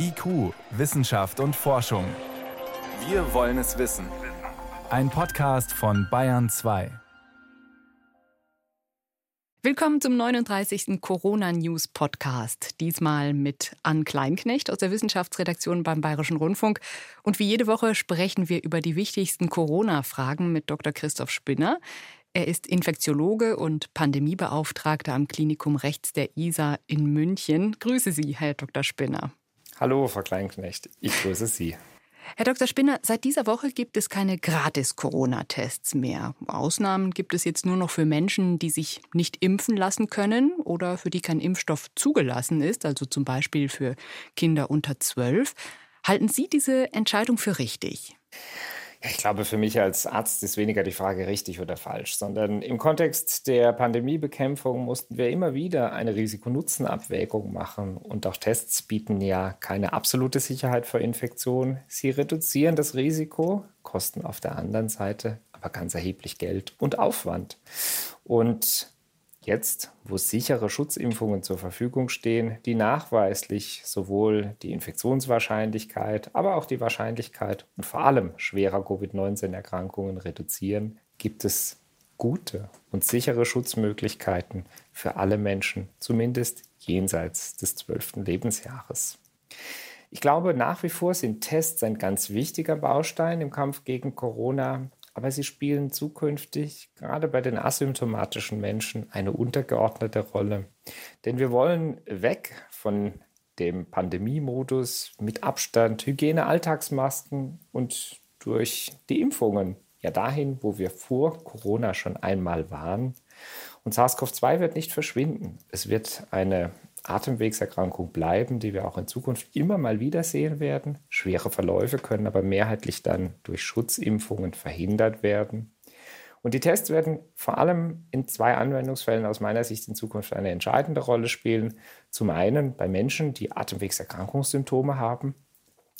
IQ, Wissenschaft und Forschung. Wir wollen es wissen. Ein Podcast von Bayern 2. Willkommen zum 39. Corona News Podcast. Diesmal mit Ann Kleinknecht aus der Wissenschaftsredaktion beim Bayerischen Rundfunk. Und wie jede Woche sprechen wir über die wichtigsten Corona-Fragen mit Dr. Christoph Spinner. Er ist Infektiologe und Pandemiebeauftragter am Klinikum Rechts der ISA in München. Grüße Sie, Herr Dr. Spinner. Hallo, Frau Kleinknecht. Ich grüße Sie. Herr Dr. Spinner, seit dieser Woche gibt es keine Gratis-Corona-Tests mehr. Ausnahmen gibt es jetzt nur noch für Menschen, die sich nicht impfen lassen können oder für die kein Impfstoff zugelassen ist, also zum Beispiel für Kinder unter zwölf. Halten Sie diese Entscheidung für richtig? Ich glaube, für mich als Arzt ist weniger die Frage richtig oder falsch, sondern im Kontext der Pandemiebekämpfung mussten wir immer wieder eine Risiko-Nutzen-Abwägung machen. Und auch Tests bieten ja keine absolute Sicherheit vor Infektion. Sie reduzieren das Risiko, kosten auf der anderen Seite aber ganz erheblich Geld und Aufwand. Und Jetzt, wo sichere Schutzimpfungen zur Verfügung stehen, die nachweislich sowohl die Infektionswahrscheinlichkeit, aber auch die Wahrscheinlichkeit und vor allem schwerer Covid-19-Erkrankungen reduzieren, gibt es gute und sichere Schutzmöglichkeiten für alle Menschen, zumindest jenseits des zwölften Lebensjahres. Ich glaube, nach wie vor sind Tests ein ganz wichtiger Baustein im Kampf gegen Corona aber sie spielen zukünftig gerade bei den asymptomatischen Menschen eine untergeordnete Rolle. Denn wir wollen weg von dem Pandemiemodus mit Abstand, Hygiene, Alltagsmasken und durch die Impfungen ja dahin, wo wir vor Corona schon einmal waren. Und SARS-CoV-2 wird nicht verschwinden. Es wird eine Atemwegserkrankung bleiben, die wir auch in Zukunft immer mal wieder sehen werden. Schwere Verläufe können aber mehrheitlich dann durch Schutzimpfungen verhindert werden. Und die Tests werden vor allem in zwei Anwendungsfällen aus meiner Sicht in Zukunft eine entscheidende Rolle spielen. Zum einen bei Menschen, die Atemwegserkrankungssymptome haben,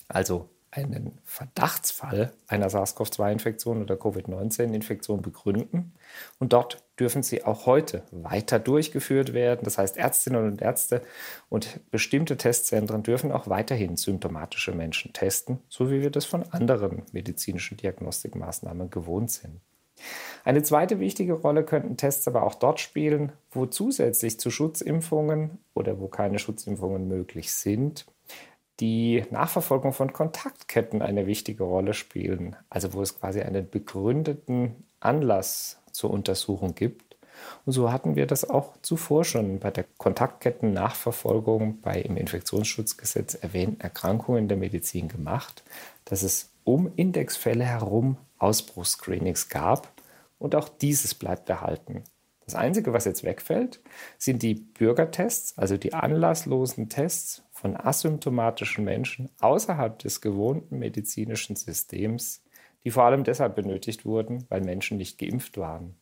also einen Verdachtsfall einer SARS-CoV-2-Infektion oder Covid-19-Infektion begründen. Und dort dürfen sie auch heute weiter durchgeführt werden. Das heißt, Ärztinnen und Ärzte und bestimmte Testzentren dürfen auch weiterhin symptomatische Menschen testen, so wie wir das von anderen medizinischen Diagnostikmaßnahmen gewohnt sind. Eine zweite wichtige Rolle könnten Tests aber auch dort spielen, wo zusätzlich zu Schutzimpfungen oder wo keine Schutzimpfungen möglich sind, die Nachverfolgung von Kontaktketten eine wichtige Rolle spielen. Also wo es quasi einen begründeten Anlass zur Untersuchung gibt. Und so hatten wir das auch zuvor schon bei der Kontaktketten-Nachverfolgung bei im Infektionsschutzgesetz erwähnten Erkrankungen der Medizin gemacht, dass es um Indexfälle herum Ausbruchsscreenings gab. Und auch dieses bleibt erhalten. Das Einzige, was jetzt wegfällt, sind die Bürgertests, also die anlasslosen Tests von asymptomatischen Menschen außerhalb des gewohnten medizinischen Systems, die vor allem deshalb benötigt wurden, weil Menschen nicht geimpft waren.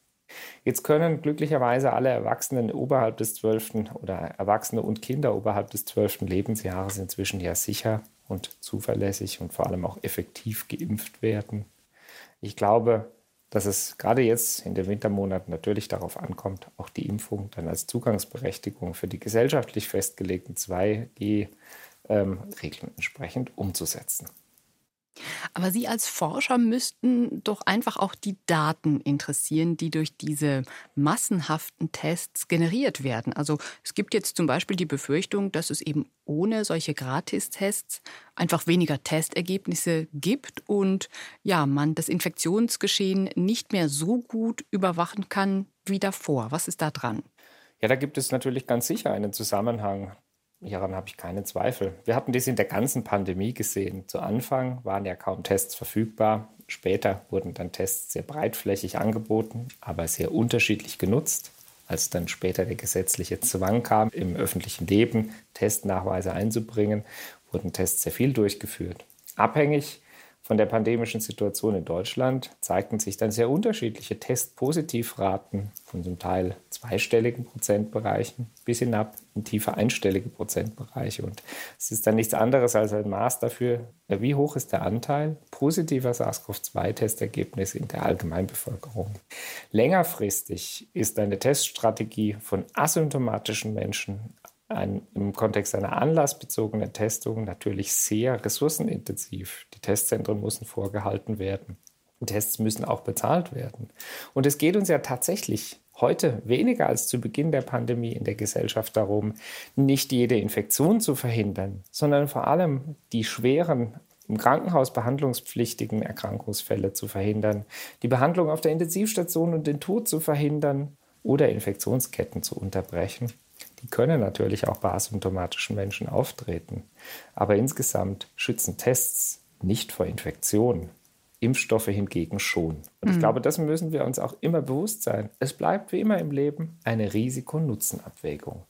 Jetzt können glücklicherweise alle Erwachsenen oberhalb des 12. oder Erwachsene und Kinder oberhalb des 12. Lebensjahres inzwischen ja sicher und zuverlässig und vor allem auch effektiv geimpft werden. Ich glaube, dass es gerade jetzt in den Wintermonaten natürlich darauf ankommt, auch die Impfung dann als Zugangsberechtigung für die gesellschaftlich festgelegten 2G-Regeln ähm, entsprechend umzusetzen. Aber Sie als Forscher müssten doch einfach auch die Daten interessieren, die durch diese massenhaften Tests generiert werden. Also es gibt jetzt zum Beispiel die Befürchtung, dass es eben ohne solche Gratistests einfach weniger Testergebnisse gibt und ja, man das Infektionsgeschehen nicht mehr so gut überwachen kann wie davor. Was ist da dran? Ja, da gibt es natürlich ganz sicher einen Zusammenhang. Hieran habe ich keine Zweifel. Wir hatten dies in der ganzen Pandemie gesehen. Zu Anfang waren ja kaum Tests verfügbar. Später wurden dann Tests sehr breitflächig angeboten, aber sehr unterschiedlich genutzt. Als dann später der gesetzliche Zwang kam, im öffentlichen Leben Testnachweise einzubringen, wurden Tests sehr viel durchgeführt. Abhängig von der pandemischen Situation in Deutschland zeigten sich dann sehr unterschiedliche Testpositivraten von zum Teil zweistelligen Prozentbereichen bis hinab in tiefe einstellige Prozentbereiche. Und es ist dann nichts anderes als ein Maß dafür, wie hoch ist der Anteil positiver SARS-CoV-2-Testergebnisse in der Allgemeinbevölkerung. Längerfristig ist eine Teststrategie von asymptomatischen Menschen ein, im Kontext einer anlassbezogenen Testung natürlich sehr ressourcenintensiv. Die Testzentren müssen vorgehalten werden. Tests müssen auch bezahlt werden. Und es geht uns ja tatsächlich heute weniger als zu Beginn der Pandemie in der Gesellschaft darum, nicht jede Infektion zu verhindern, sondern vor allem die schweren im Krankenhaus behandlungspflichtigen Erkrankungsfälle zu verhindern, die Behandlung auf der Intensivstation und den Tod zu verhindern oder Infektionsketten zu unterbrechen. Die können natürlich auch bei asymptomatischen Menschen auftreten, aber insgesamt schützen Tests nicht vor Infektionen. Impfstoffe hingegen schon. Und ich mhm. glaube, das müssen wir uns auch immer bewusst sein. Es bleibt wie immer im Leben eine Risiko-Nutzen-Abwägung.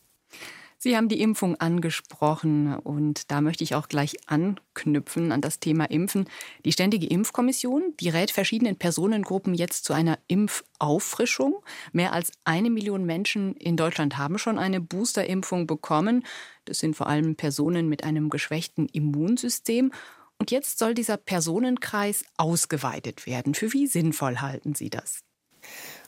Sie haben die Impfung angesprochen und da möchte ich auch gleich anknüpfen an das Thema Impfen. Die Ständige Impfkommission, die rät verschiedenen Personengruppen jetzt zu einer Impfauffrischung. Mehr als eine Million Menschen in Deutschland haben schon eine Boosterimpfung bekommen. Das sind vor allem Personen mit einem geschwächten Immunsystem. Und jetzt soll dieser Personenkreis ausgeweitet werden. Für wie sinnvoll halten Sie das?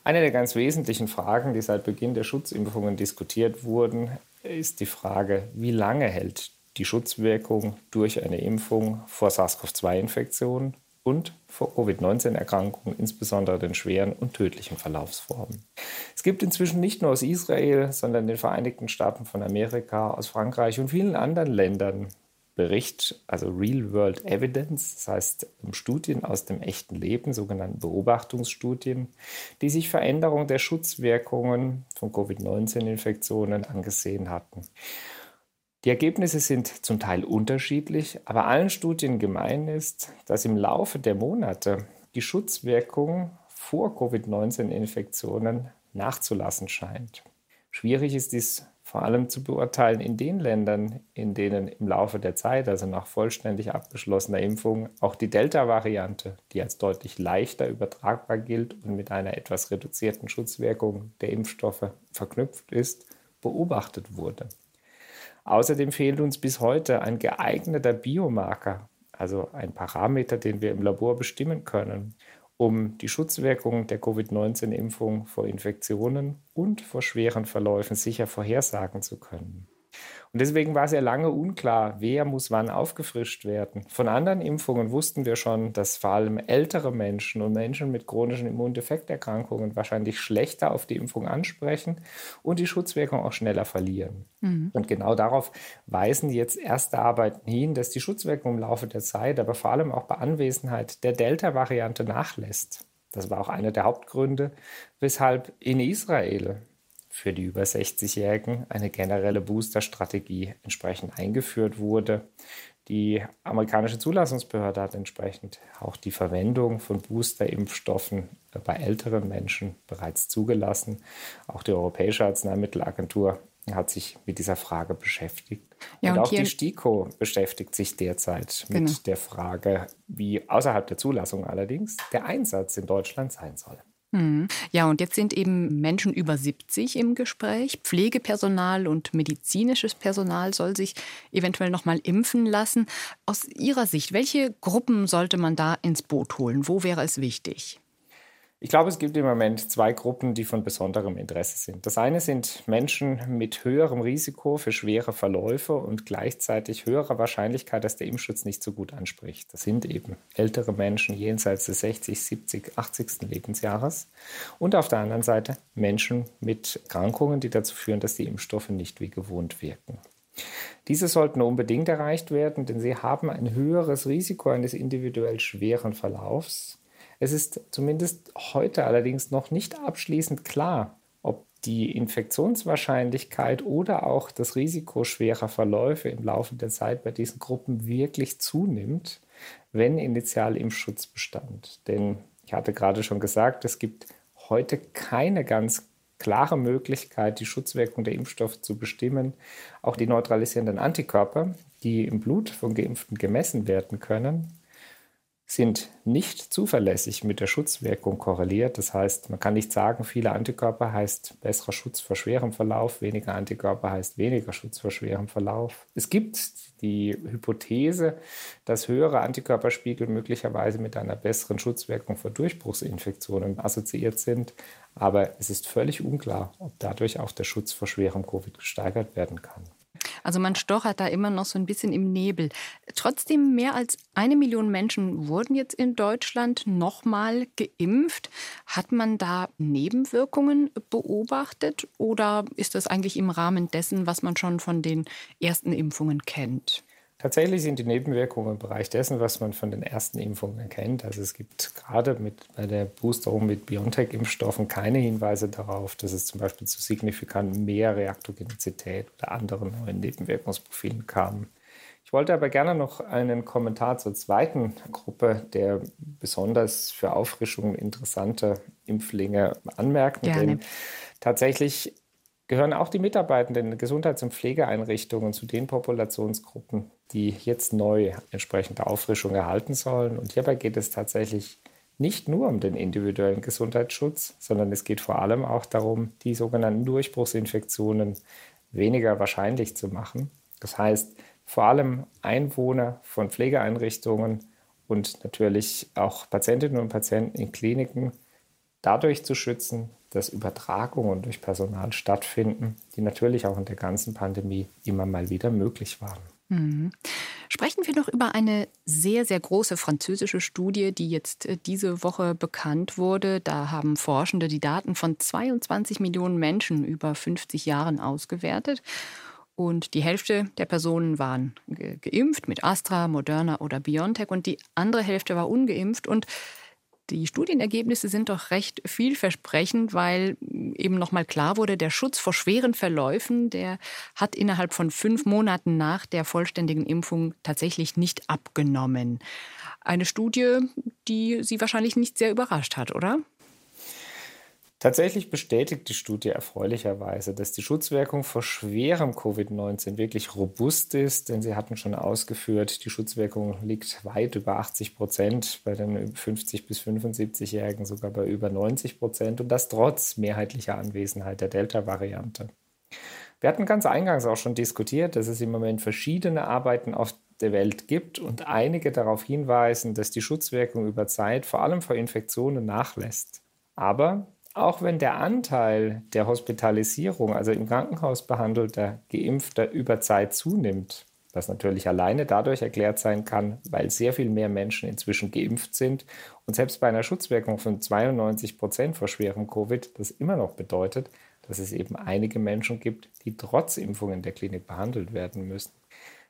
Eine der ganz wesentlichen Fragen, die seit Beginn der Schutzimpfungen diskutiert wurden, ist die Frage, wie lange hält die Schutzwirkung durch eine Impfung vor SARS-CoV-2-Infektionen und vor Covid-19-Erkrankungen, insbesondere den schweren und tödlichen Verlaufsformen. Es gibt inzwischen nicht nur aus Israel, sondern den Vereinigten Staaten von Amerika, aus Frankreich und vielen anderen Ländern Bericht, also Real-World Evidence, das heißt Studien aus dem echten Leben, sogenannten Beobachtungsstudien, die sich Veränderung der Schutzwirkungen von Covid-19-Infektionen angesehen hatten. Die Ergebnisse sind zum Teil unterschiedlich, aber allen Studien gemein ist, dass im Laufe der Monate die Schutzwirkung vor Covid-19-Infektionen nachzulassen scheint. Schwierig ist dies vor allem zu beurteilen in den Ländern, in denen im Laufe der Zeit, also nach vollständig abgeschlossener Impfung, auch die Delta-Variante, die als deutlich leichter übertragbar gilt und mit einer etwas reduzierten Schutzwirkung der Impfstoffe verknüpft ist, beobachtet wurde. Außerdem fehlt uns bis heute ein geeigneter Biomarker, also ein Parameter, den wir im Labor bestimmen können, um die Schutzwirkung der Covid-19-Impfung vor Infektionen und vor schweren Verläufen sicher vorhersagen zu können. Und deswegen war sehr lange unklar, wer muss wann aufgefrischt werden. Von anderen Impfungen wussten wir schon, dass vor allem ältere Menschen und Menschen mit chronischen Immundefekterkrankungen wahrscheinlich schlechter auf die Impfung ansprechen und die Schutzwirkung auch schneller verlieren. Mhm. Und genau darauf weisen jetzt erste Arbeiten hin, dass die Schutzwirkung im Laufe der Zeit, aber vor allem auch bei Anwesenheit der Delta-Variante nachlässt. Das war auch einer der Hauptgründe, weshalb in Israel für die über 60-Jährigen eine generelle Booster-Strategie entsprechend eingeführt wurde. Die amerikanische Zulassungsbehörde hat entsprechend auch die Verwendung von Booster-Impfstoffen bei älteren Menschen bereits zugelassen. Auch die Europäische Arzneimittelagentur hat sich mit dieser Frage beschäftigt. Ja, und, und, auch die STIKO beschäftigt sich derzeit genau. mit der Frage, wie außerhalb der Zulassung allerdings der Einsatz in Deutschland sein soll. Hm. Ja, und jetzt sind eben Menschen über 70 im Gespräch. Pflegepersonal und medizinisches Personal soll sich eventuell noch mal impfen lassen. Aus Ihrer Sicht, welche Gruppen sollte man da ins Boot holen? Wo wäre es wichtig? Ich glaube, es gibt im Moment zwei Gruppen, die von besonderem Interesse sind. Das eine sind Menschen mit höherem Risiko für schwere Verläufe und gleichzeitig höherer Wahrscheinlichkeit, dass der Impfschutz nicht so gut anspricht. Das sind eben ältere Menschen jenseits des 60, 70, 80. Lebensjahres. Und auf der anderen Seite Menschen mit Erkrankungen, die dazu führen, dass die Impfstoffe nicht wie gewohnt wirken. Diese sollten unbedingt erreicht werden, denn sie haben ein höheres Risiko eines individuell schweren Verlaufs es ist zumindest heute allerdings noch nicht abschließend klar, ob die Infektionswahrscheinlichkeit oder auch das Risiko schwerer Verläufe im Laufe der Zeit bei diesen Gruppen wirklich zunimmt, wenn initial Impfschutz bestand. Denn ich hatte gerade schon gesagt, es gibt heute keine ganz klare Möglichkeit, die Schutzwirkung der Impfstoffe zu bestimmen. Auch die neutralisierenden Antikörper, die im Blut von Geimpften gemessen werden können, sind nicht zuverlässig mit der Schutzwirkung korreliert. Das heißt, man kann nicht sagen, viele Antikörper heißt besserer Schutz vor schwerem Verlauf, weniger Antikörper heißt weniger Schutz vor schwerem Verlauf. Es gibt die Hypothese, dass höhere Antikörperspiegel möglicherweise mit einer besseren Schutzwirkung vor Durchbruchsinfektionen assoziiert sind, aber es ist völlig unklar, ob dadurch auch der Schutz vor schwerem Covid gesteigert werden kann. Also man stochert da immer noch so ein bisschen im Nebel. Trotzdem mehr als eine Million Menschen wurden jetzt in Deutschland nochmal geimpft. Hat man da Nebenwirkungen beobachtet oder ist das eigentlich im Rahmen dessen, was man schon von den ersten Impfungen kennt? Tatsächlich sind die Nebenwirkungen im Bereich dessen, was man von den ersten Impfungen kennt. Also es gibt gerade mit, bei der Boosterung mit BioNTech-Impfstoffen keine Hinweise darauf, dass es zum Beispiel zu signifikant mehr Reaktogenizität oder anderen neuen Nebenwirkungsprofilen kam. Ich wollte aber gerne noch einen Kommentar zur zweiten Gruppe der besonders für Auffrischungen interessante Impflinge anmerken. Gerne. Denn tatsächlich gehören auch die Mitarbeitenden in Gesundheits- und Pflegeeinrichtungen zu den Populationsgruppen, die jetzt neu entsprechende Auffrischung erhalten sollen. Und hierbei geht es tatsächlich nicht nur um den individuellen Gesundheitsschutz, sondern es geht vor allem auch darum, die sogenannten Durchbruchsinfektionen weniger wahrscheinlich zu machen. Das heißt, vor allem Einwohner von Pflegeeinrichtungen und natürlich auch Patientinnen und Patienten in Kliniken dadurch zu schützen, dass Übertragungen durch Personal stattfinden, die natürlich auch in der ganzen Pandemie immer mal wieder möglich waren. Mhm. Sprechen wir noch über eine sehr, sehr große französische Studie, die jetzt äh, diese Woche bekannt wurde. Da haben Forschende die Daten von 22 Millionen Menschen über 50 Jahren ausgewertet. Und die Hälfte der Personen waren geimpft mit Astra, Moderna oder BioNTech und die andere Hälfte war ungeimpft. Und die Studienergebnisse sind doch recht vielversprechend, weil eben nochmal klar wurde, der Schutz vor schweren Verläufen, der hat innerhalb von fünf Monaten nach der vollständigen Impfung tatsächlich nicht abgenommen. Eine Studie, die Sie wahrscheinlich nicht sehr überrascht hat, oder? Tatsächlich bestätigt die Studie erfreulicherweise, dass die Schutzwirkung vor schwerem Covid-19 wirklich robust ist, denn sie hatten schon ausgeführt, die Schutzwirkung liegt weit über 80 Prozent, bei den 50 bis 75-Jährigen sogar bei über 90 Prozent und das trotz mehrheitlicher Anwesenheit der Delta-Variante. Wir hatten ganz eingangs auch schon diskutiert, dass es im Moment verschiedene Arbeiten auf der Welt gibt und einige darauf hinweisen, dass die Schutzwirkung über Zeit vor allem vor Infektionen nachlässt. Aber auch wenn der Anteil der Hospitalisierung, also im Krankenhaus behandelter Geimpfter über Zeit zunimmt, was natürlich alleine dadurch erklärt sein kann, weil sehr viel mehr Menschen inzwischen geimpft sind und selbst bei einer Schutzwirkung von 92 Prozent vor schwerem Covid das immer noch bedeutet, dass es eben einige Menschen gibt, die trotz Impfung in der Klinik behandelt werden müssen.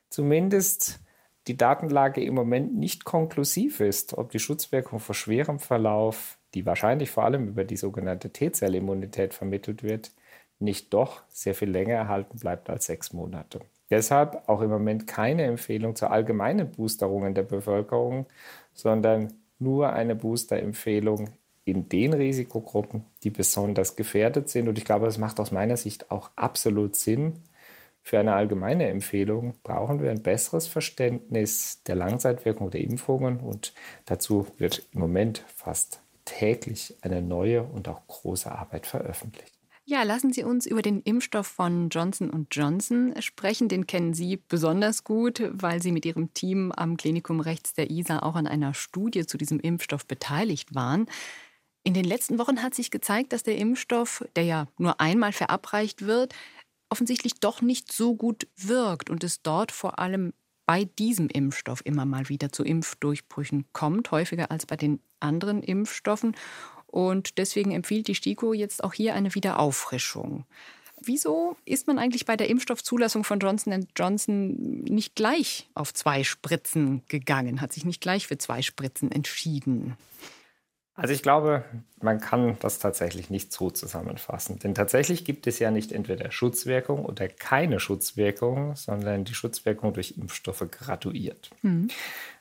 Zumindest die Datenlage im Moment nicht konklusiv ist, ob die Schutzwirkung vor schwerem Verlauf die wahrscheinlich vor allem über die sogenannte T-Zellimmunität vermittelt wird, nicht doch sehr viel länger erhalten bleibt als sechs Monate. Deshalb auch im Moment keine Empfehlung zur allgemeinen Boosterung in der Bevölkerung, sondern nur eine Booster-Empfehlung in den Risikogruppen, die besonders gefährdet sind. Und ich glaube, das macht aus meiner Sicht auch absolut Sinn. Für eine allgemeine Empfehlung brauchen wir ein besseres Verständnis der Langzeitwirkung der Impfungen und dazu wird im Moment fast täglich eine neue und auch große Arbeit veröffentlicht. Ja, lassen Sie uns über den Impfstoff von Johnson Johnson sprechen. Den kennen Sie besonders gut, weil Sie mit Ihrem Team am Klinikum rechts der ISA auch an einer Studie zu diesem Impfstoff beteiligt waren. In den letzten Wochen hat sich gezeigt, dass der Impfstoff, der ja nur einmal verabreicht wird, offensichtlich doch nicht so gut wirkt und es dort vor allem bei diesem Impfstoff immer mal wieder zu Impfdurchbrüchen kommt, häufiger als bei den anderen Impfstoffen. Und deswegen empfiehlt die STIKO jetzt auch hier eine Wiederauffrischung. Wieso ist man eigentlich bei der Impfstoffzulassung von Johnson Johnson nicht gleich auf zwei Spritzen gegangen, hat sich nicht gleich für zwei Spritzen entschieden? Also ich glaube, man kann das tatsächlich nicht so zusammenfassen. Denn tatsächlich gibt es ja nicht entweder Schutzwirkung oder keine Schutzwirkung, sondern die Schutzwirkung durch Impfstoffe graduiert. Mhm.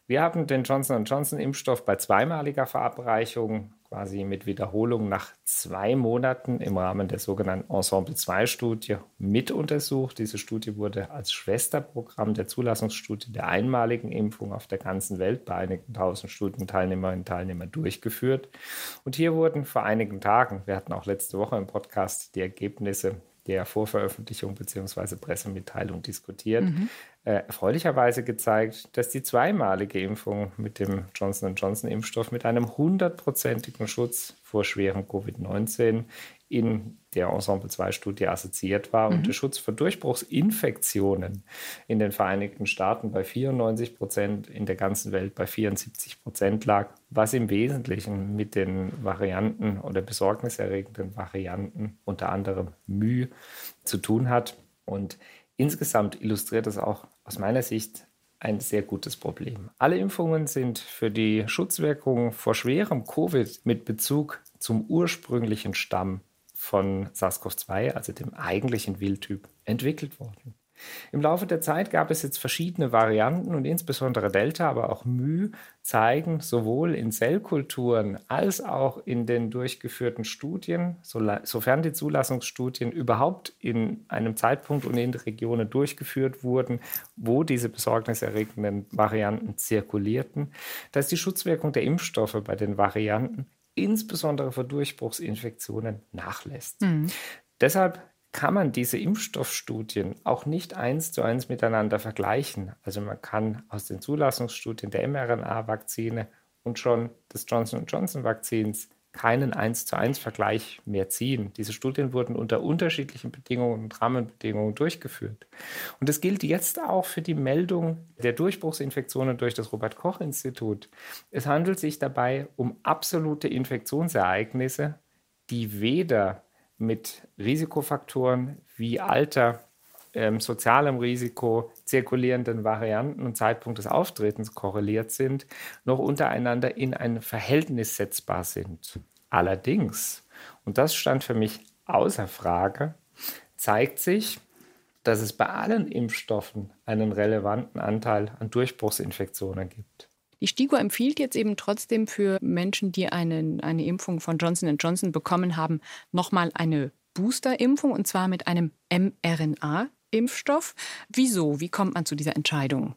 Wir haben den Johnson Johnson Impfstoff bei zweimaliger Verabreichung quasi mit Wiederholung nach zwei Monaten im Rahmen der sogenannten Ensemble 2 Studie mit untersucht. Diese Studie wurde als Schwesterprogramm der Zulassungsstudie der einmaligen Impfung auf der ganzen Welt bei einigen tausend Studienteilnehmerinnen und Teilnehmern durchgeführt. Und hier wurden vor einigen Tagen, wir hatten auch letzte Woche im Podcast die Ergebnisse der Vorveröffentlichung bzw. Pressemitteilung diskutiert, mhm. Äh, erfreulicherweise gezeigt, dass die zweimalige Impfung mit dem Johnson Johnson-Impfstoff mit einem hundertprozentigen Schutz vor schwerem Covid-19 in der Ensemble-2-Studie assoziiert war mhm. und der Schutz vor Durchbruchsinfektionen in den Vereinigten Staaten bei 94 Prozent, in der ganzen Welt bei 74 Prozent lag, was im Wesentlichen mit den Varianten oder besorgniserregenden Varianten, unter anderem Mühe, zu tun hat. Und insgesamt illustriert es auch aus meiner Sicht ein sehr gutes Problem. Alle Impfungen sind für die Schutzwirkung vor schwerem Covid mit Bezug zum ursprünglichen Stamm von SARS-CoV-2, also dem eigentlichen Wildtyp, entwickelt worden. Im Laufe der Zeit gab es jetzt verschiedene Varianten und insbesondere Delta, aber auch Mu zeigen sowohl in Zellkulturen als auch in den durchgeführten Studien, sofern die Zulassungsstudien überhaupt in einem Zeitpunkt und in Regionen durchgeführt wurden, wo diese besorgniserregenden Varianten zirkulierten, dass die Schutzwirkung der Impfstoffe bei den Varianten insbesondere vor Durchbruchsinfektionen nachlässt. Mhm. Deshalb kann man diese Impfstoffstudien auch nicht eins zu eins miteinander vergleichen. Also man kann aus den Zulassungsstudien der mRNA-Vakzine und schon des Johnson Johnson-Vakzins keinen 1 zu 1 Vergleich mehr ziehen. Diese Studien wurden unter unterschiedlichen Bedingungen und Rahmenbedingungen durchgeführt. Und das gilt jetzt auch für die Meldung der Durchbruchsinfektionen durch das Robert Koch Institut. Es handelt sich dabei um absolute Infektionsereignisse, die weder mit Risikofaktoren wie Alter, ähm, sozialem Risiko, zirkulierenden Varianten und Zeitpunkt des Auftretens korreliert sind, noch untereinander in ein Verhältnis setzbar sind. Allerdings, und das stand für mich außer Frage, zeigt sich, dass es bei allen Impfstoffen einen relevanten Anteil an Durchbruchsinfektionen gibt. Die STIGO empfiehlt jetzt eben trotzdem für Menschen, die einen, eine Impfung von Johnson Johnson bekommen haben, nochmal eine Boosterimpfung und zwar mit einem mRNA-Impfstoff. Wieso? Wie kommt man zu dieser Entscheidung?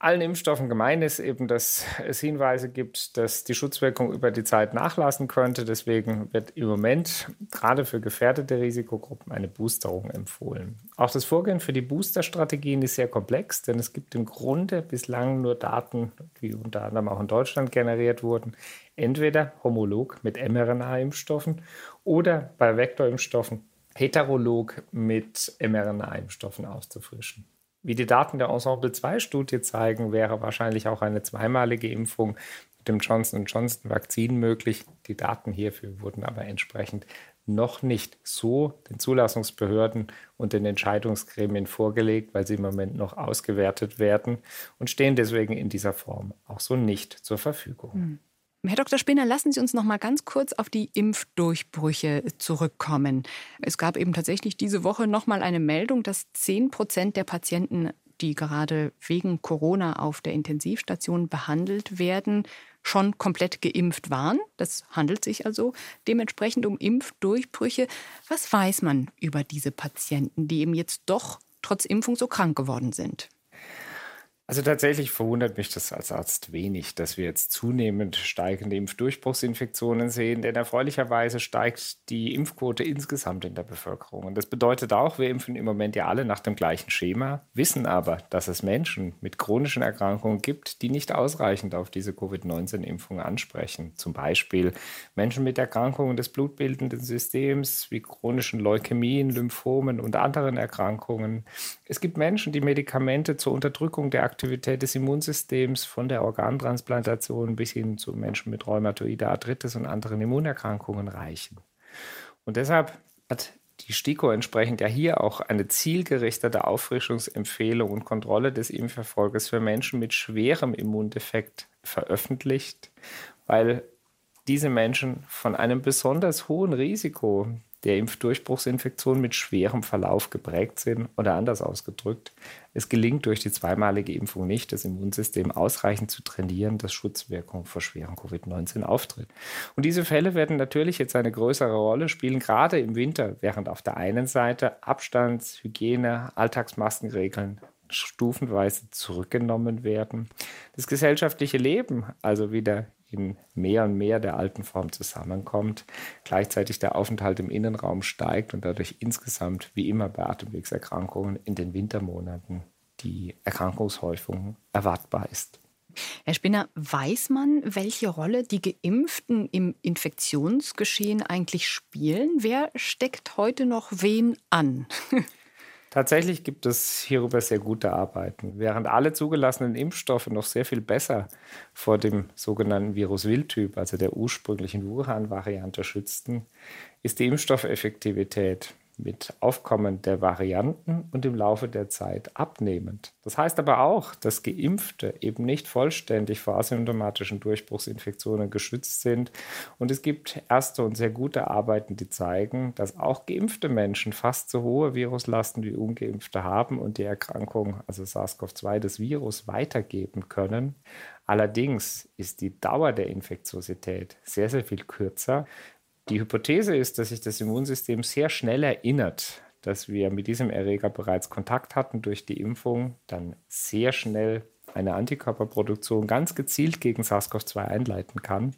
Allen Impfstoffen gemein ist eben, dass es Hinweise gibt, dass die Schutzwirkung über die Zeit nachlassen könnte. Deswegen wird im Moment gerade für gefährdete Risikogruppen eine Boosterung empfohlen. Auch das Vorgehen für die Boosterstrategien ist sehr komplex, denn es gibt im Grunde bislang nur Daten, die unter anderem auch in Deutschland generiert wurden, entweder homolog mit mRNA-Impfstoffen oder bei Vektorimpfstoffen heterolog mit mRNA-Impfstoffen auszufrischen. Wie die Daten der Ensemble-2-Studie zeigen, wäre wahrscheinlich auch eine zweimalige Impfung mit dem Johnson Johnson-Vakzin möglich. Die Daten hierfür wurden aber entsprechend noch nicht so den Zulassungsbehörden und den Entscheidungsgremien vorgelegt, weil sie im Moment noch ausgewertet werden und stehen deswegen in dieser Form auch so nicht zur Verfügung. Hm. Herr Dr. Spinner, lassen Sie uns noch mal ganz kurz auf die Impfdurchbrüche zurückkommen. Es gab eben tatsächlich diese Woche noch mal eine Meldung, dass 10 Prozent der Patienten, die gerade wegen Corona auf der Intensivstation behandelt werden, schon komplett geimpft waren. Das handelt sich also dementsprechend um Impfdurchbrüche. Was weiß man über diese Patienten, die eben jetzt doch trotz Impfung so krank geworden sind? Also tatsächlich verwundert mich das als Arzt wenig, dass wir jetzt zunehmend steigende Impfdurchbruchsinfektionen sehen, denn erfreulicherweise steigt die Impfquote insgesamt in der Bevölkerung. Und das bedeutet auch, wir impfen im Moment ja alle nach dem gleichen Schema, wissen aber, dass es Menschen mit chronischen Erkrankungen gibt, die nicht ausreichend auf diese Covid-19-Impfung ansprechen. Zum Beispiel Menschen mit Erkrankungen des blutbildenden Systems wie chronischen Leukämien, Lymphomen und anderen Erkrankungen. Es gibt Menschen, die Medikamente zur Unterdrückung der Aktivität des Immunsystems von der Organtransplantation bis hin zu Menschen mit rheumatoider Arthritis und anderen Immunerkrankungen reichen. Und deshalb hat die STIKO entsprechend ja hier auch eine zielgerichtete Auffrischungsempfehlung und Kontrolle des Impferfolges für Menschen mit schwerem Immundefekt veröffentlicht, weil diese Menschen von einem besonders hohen Risiko der Impfdurchbruchsinfektion mit schwerem Verlauf geprägt sind oder anders ausgedrückt, es gelingt durch die zweimalige Impfung nicht, das Immunsystem ausreichend zu trainieren, dass Schutzwirkung vor schweren Covid-19 auftritt. Und diese Fälle werden natürlich jetzt eine größere Rolle spielen, gerade im Winter, während auf der einen Seite Abstands-, Hygiene-, Alltagsmaskenregeln stufenweise zurückgenommen werden. Das gesellschaftliche Leben also wieder in mehr und mehr der alten Form zusammenkommt, gleichzeitig der Aufenthalt im Innenraum steigt und dadurch insgesamt, wie immer bei Atemwegserkrankungen, in den Wintermonaten die Erkrankungshäufung erwartbar ist. Herr Spinner, weiß man, welche Rolle die Geimpften im Infektionsgeschehen eigentlich spielen? Wer steckt heute noch wen an? Tatsächlich gibt es hierüber sehr gute Arbeiten. Während alle zugelassenen Impfstoffe noch sehr viel besser vor dem sogenannten Virus-Wildtyp, also der ursprünglichen Wuhan-Variante, schützten, ist die Impfstoffeffektivität mit Aufkommen der Varianten und im Laufe der Zeit abnehmend. Das heißt aber auch, dass Geimpfte eben nicht vollständig vor asymptomatischen Durchbruchsinfektionen geschützt sind. Und es gibt erste und sehr gute Arbeiten, die zeigen, dass auch geimpfte Menschen fast so hohe Viruslasten wie ungeimpfte haben und die Erkrankung, also SARS-CoV-2, des Virus weitergeben können. Allerdings ist die Dauer der Infektiosität sehr, sehr viel kürzer, die Hypothese ist, dass sich das Immunsystem sehr schnell erinnert, dass wir mit diesem Erreger bereits Kontakt hatten durch die Impfung, dann sehr schnell eine Antikörperproduktion ganz gezielt gegen SARS-CoV-2 einleiten kann.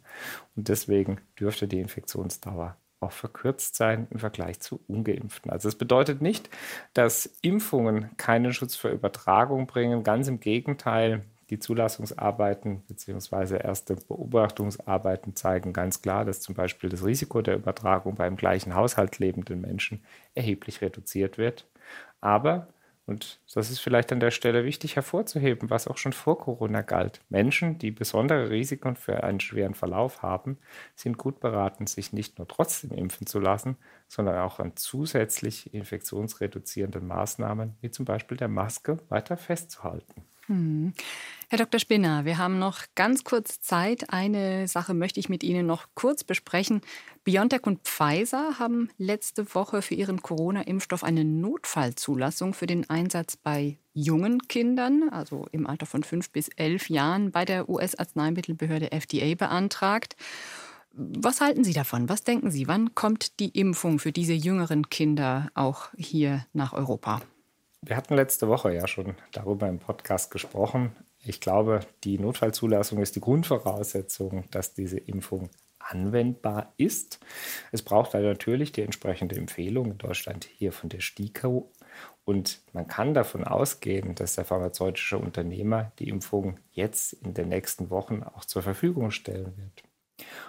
Und deswegen dürfte die Infektionsdauer auch verkürzt sein im Vergleich zu ungeimpften. Also es bedeutet nicht, dass Impfungen keinen Schutz vor Übertragung bringen. Ganz im Gegenteil, die Zulassungsarbeiten bzw. erste Beobachtungsarbeiten zeigen ganz klar, dass zum Beispiel das Risiko der Übertragung beim gleichen Haushalt lebenden Menschen erheblich reduziert wird. Aber, und das ist vielleicht an der Stelle wichtig hervorzuheben, was auch schon vor Corona galt, Menschen, die besondere Risiken für einen schweren Verlauf haben, sind gut beraten, sich nicht nur trotzdem impfen zu lassen, sondern auch an zusätzlich infektionsreduzierenden Maßnahmen, wie zum Beispiel der Maske, weiter festzuhalten. Hm. Herr Dr. Spinner, wir haben noch ganz kurz Zeit. Eine Sache möchte ich mit Ihnen noch kurz besprechen. BioNTech und Pfizer haben letzte Woche für ihren Corona-Impfstoff eine Notfallzulassung für den Einsatz bei jungen Kindern, also im Alter von fünf bis elf Jahren, bei der US-Arzneimittelbehörde FDA beantragt. Was halten Sie davon? Was denken Sie? Wann kommt die Impfung für diese jüngeren Kinder auch hier nach Europa? Wir hatten letzte Woche ja schon darüber im Podcast gesprochen. Ich glaube, die Notfallzulassung ist die Grundvoraussetzung, dass diese Impfung anwendbar ist. Es braucht also natürlich die entsprechende Empfehlung in Deutschland hier von der STIKO. Und man kann davon ausgehen, dass der pharmazeutische Unternehmer die Impfung jetzt in den nächsten Wochen auch zur Verfügung stellen wird.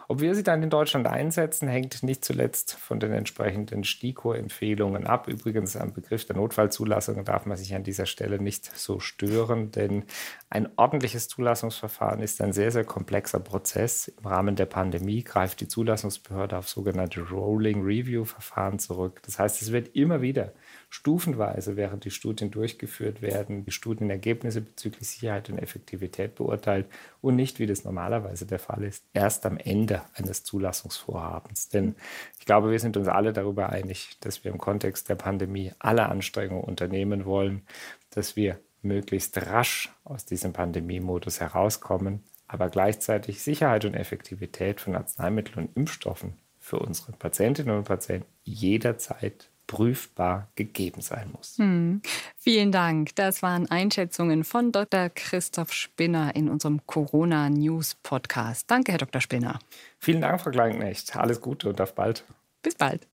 Ob wir sie dann in Deutschland einsetzen, hängt nicht zuletzt von den entsprechenden STIKO-Empfehlungen ab. Übrigens am Begriff der Notfallzulassung darf man sich an dieser Stelle nicht so stören, denn ein ordentliches Zulassungsverfahren ist ein sehr, sehr komplexer Prozess. Im Rahmen der Pandemie greift die Zulassungsbehörde auf sogenannte Rolling Review-Verfahren zurück. Das heißt, es wird immer wieder stufenweise, während die Studien durchgeführt werden, die Studienergebnisse bezüglich Sicherheit und Effektivität beurteilt und nicht, wie das normalerweise der Fall ist, erst am Ende eines Zulassungsvorhabens. Denn ich glaube, wir sind uns alle darüber einig, dass wir im Kontext der Pandemie alle Anstrengungen unternehmen wollen, dass wir möglichst rasch aus diesem Pandemiemodus herauskommen, aber gleichzeitig Sicherheit und Effektivität von Arzneimitteln und Impfstoffen für unsere Patientinnen und Patienten jederzeit prüfbar gegeben sein muss. Hm. Vielen Dank. Das waren Einschätzungen von Dr. Christoph Spinner in unserem Corona News Podcast. Danke, Herr Dr. Spinner. Vielen Dank, Frau Kleinknecht. Alles Gute und auf bald. Bis bald.